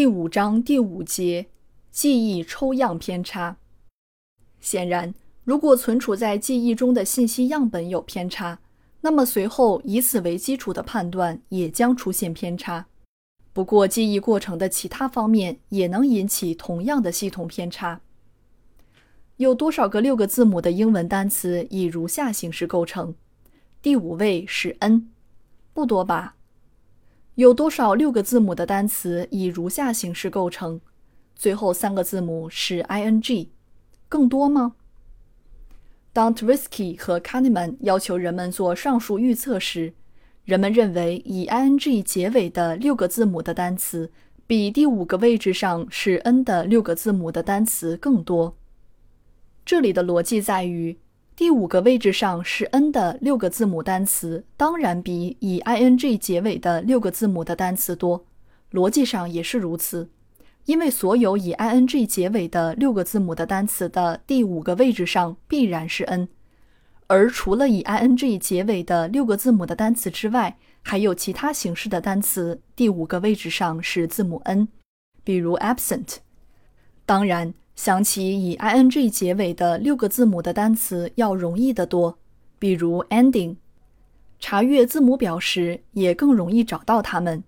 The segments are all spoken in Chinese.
第五章第五节，记忆抽样偏差。显然，如果存储在记忆中的信息样本有偏差，那么随后以此为基础的判断也将出现偏差。不过，记忆过程的其他方面也能引起同样的系统偏差。有多少个六个字母的英文单词以如下形式构成？第五位是 n，不多吧？有多少六个字母的单词以如下形式构成？最后三个字母是 i n g，更多吗 d o n t r i s k y 和 Kahneman 要求人们做上述预测时，人们认为以 i n g 结尾的六个字母的单词比第五个位置上是 n 的六个字母的单词更多。这里的逻辑在于。第五个位置上是 n 的六个字母单词，当然比以 i n g 结尾的六个字母的单词多。逻辑上也是如此，因为所有以 i n g 结尾的六个字母的单词的第五个位置上必然是 n，而除了以 i n g 结尾的六个字母的单词之外，还有其他形式的单词第五个位置上是字母 n，比如 absent。当然。想起以 i n g 结尾的六个字母的单词要容易得多，比如 ending。查阅字母表时也更容易找到它们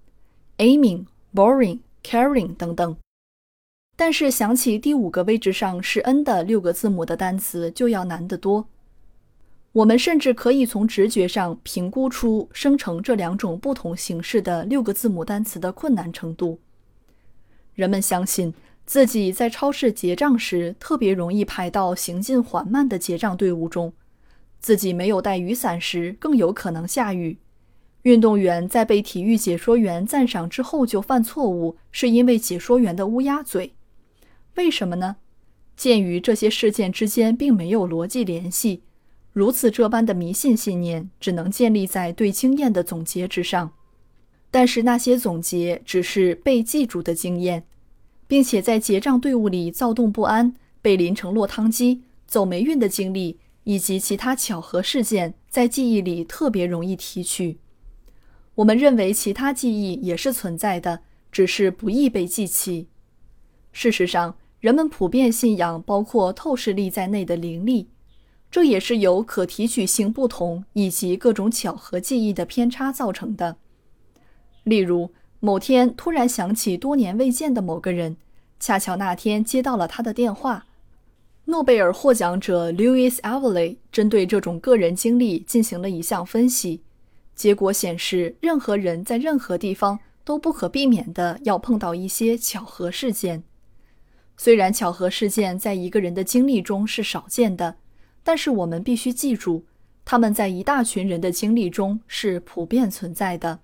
，aiming、boring、caring 等等。但是想起第五个位置上是 n 的六个字母的单词就要难得多。我们甚至可以从直觉上评估出生成这两种不同形式的六个字母单词的困难程度。人们相信。自己在超市结账时特别容易排到行进缓慢的结账队伍中，自己没有带雨伞时更有可能下雨。运动员在被体育解说员赞赏之后就犯错误，是因为解说员的乌鸦嘴。为什么呢？鉴于这些事件之间并没有逻辑联系，如此这般的迷信信念只能建立在对经验的总结之上。但是那些总结只是被记住的经验。并且在结账队伍里躁动不安、被淋成落汤鸡、走霉运的经历，以及其他巧合事件，在记忆里特别容易提取。我们认为其他记忆也是存在的，只是不易被记起。事实上，人们普遍信仰包括透视力在内的灵力，这也是由可提取性不同以及各种巧合记忆的偏差造成的。例如。某天突然想起多年未见的某个人，恰巧那天接到了他的电话。诺贝尔获奖者 Louis Alvey 针对这种个人经历进行了一项分析，结果显示，任何人在任何地方都不可避免地要碰到一些巧合事件。虽然巧合事件在一个人的经历中是少见的，但是我们必须记住，他们在一大群人的经历中是普遍存在的。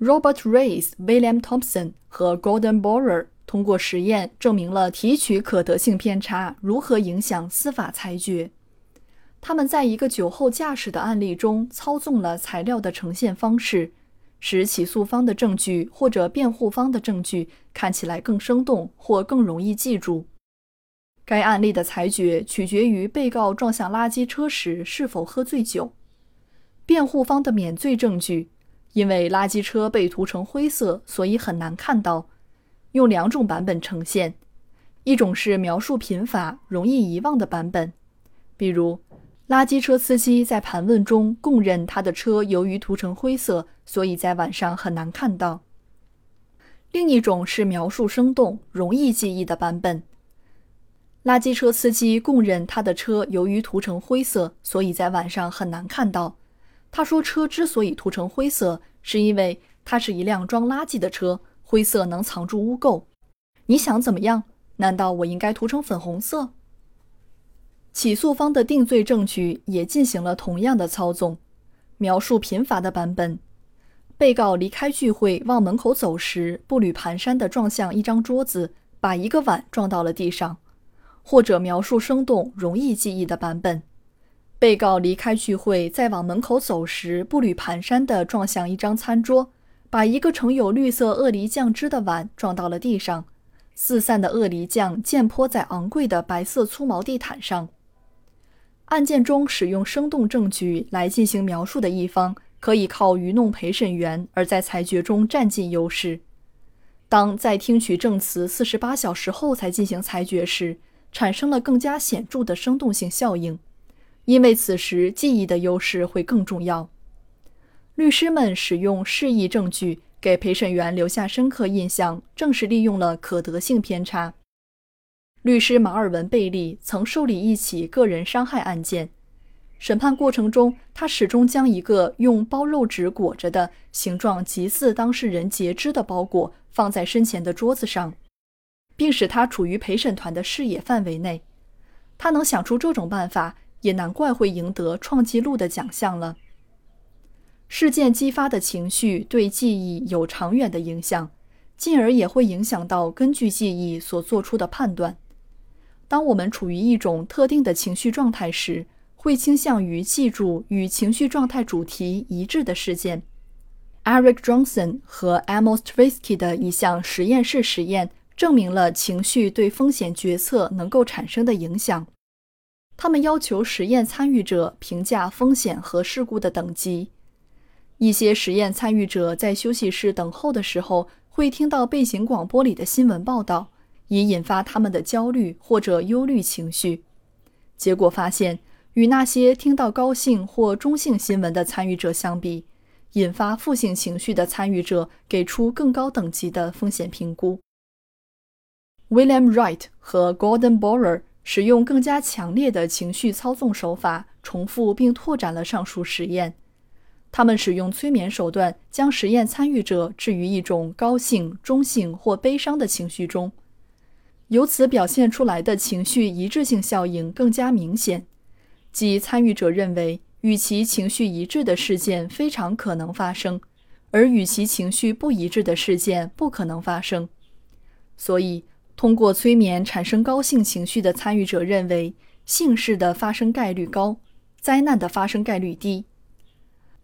Robert Rees、William Thompson 和 Gordon Borer 通过实验证明了提取可得性偏差如何影响司法裁决。他们在一个酒后驾驶的案例中操纵了材料的呈现方式，使起诉方的证据或者辩护方的证据看起来更生动或更容易记住。该案例的裁决取决于被告撞向垃圾车时是否喝醉酒。辩护方的免罪证据。因为垃圾车被涂成灰色，所以很难看到。用两种版本呈现，一种是描述贫乏、容易遗忘的版本，比如垃圾车司机在盘问中供认他的车由于涂成灰色，所以在晚上很难看到；另一种是描述生动、容易记忆的版本。垃圾车司机供认他的车由于涂成灰色，所以在晚上很难看到。他说：“车之所以涂成灰色，是因为它是一辆装垃圾的车，灰色能藏住污垢。你想怎么样？难道我应该涂成粉红色？”起诉方的定罪证据也进行了同样的操纵。描述贫乏的版本，被告离开聚会往门口走时，步履蹒跚地撞向一张桌子，把一个碗撞到了地上；或者描述生动、容易记忆的版本。被告离开聚会，再往门口走时，步履蹒跚地撞向一张餐桌，把一个盛有绿色鳄梨酱汁的碗撞到了地上，四散的鳄梨酱溅泼在昂贵的白色粗毛地毯上。案件中使用生动证据来进行描述的一方，可以靠愚弄陪审员而在裁决中占尽优势。当在听取证词四十八小时后才进行裁决时，产生了更加显著的生动性效应。因为此时记忆的优势会更重要。律师们使用示意证据给陪审员留下深刻印象，正是利用了可得性偏差。律师马尔文·贝利曾受理一起个人伤害案件，审判过程中，他始终将一个用包肉纸裹着的、形状极似当事人截肢的包裹放在身前的桌子上，并使它处于陪审团的视野范围内。他能想出这种办法。也难怪会赢得创纪录的奖项了。事件激发的情绪对记忆有长远的影响，进而也会影响到根据记忆所做出的判断。当我们处于一种特定的情绪状态时，会倾向于记住与情绪状态主题一致的事件。Eric Johnson 和 Amos Tversky 的一项实验室实验证明了情绪对风险决策能够产生的影响。他们要求实验参与者评价风险和事故的等级。一些实验参与者在休息室等候的时候，会听到背景广播里的新闻报道，以引发他们的焦虑或者忧虑情绪。结果发现，与那些听到高兴或中性新闻的参与者相比，引发负性情绪的参与者给出更高等级的风险评估。William Wright 和 Gordon Borer。使用更加强烈的情绪操纵手法，重复并拓展了上述实验。他们使用催眠手段，将实验参与者置于一种高兴、中性或悲伤的情绪中，由此表现出来的情绪一致性效应更加明显。即参与者认为与其情绪一致的事件非常可能发生，而与其情绪不一致的事件不可能发生。所以。通过催眠产生高兴情绪的参与者认为，幸事的发生概率高，灾难的发生概率低。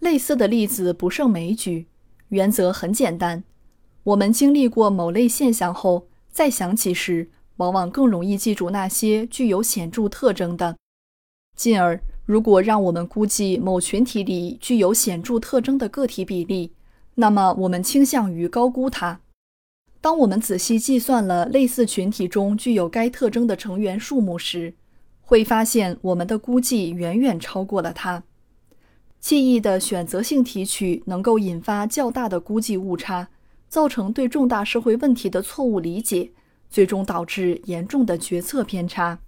类似的例子不胜枚举。原则很简单：我们经历过某类现象后，再想起时，往往更容易记住那些具有显著特征的。进而，如果让我们估计某群体里具有显著特征的个体比例，那么我们倾向于高估它。当我们仔细计算了类似群体中具有该特征的成员数目时，会发现我们的估计远远超过了它。记忆的选择性提取能够引发较大的估计误差，造成对重大社会问题的错误理解，最终导致严重的决策偏差。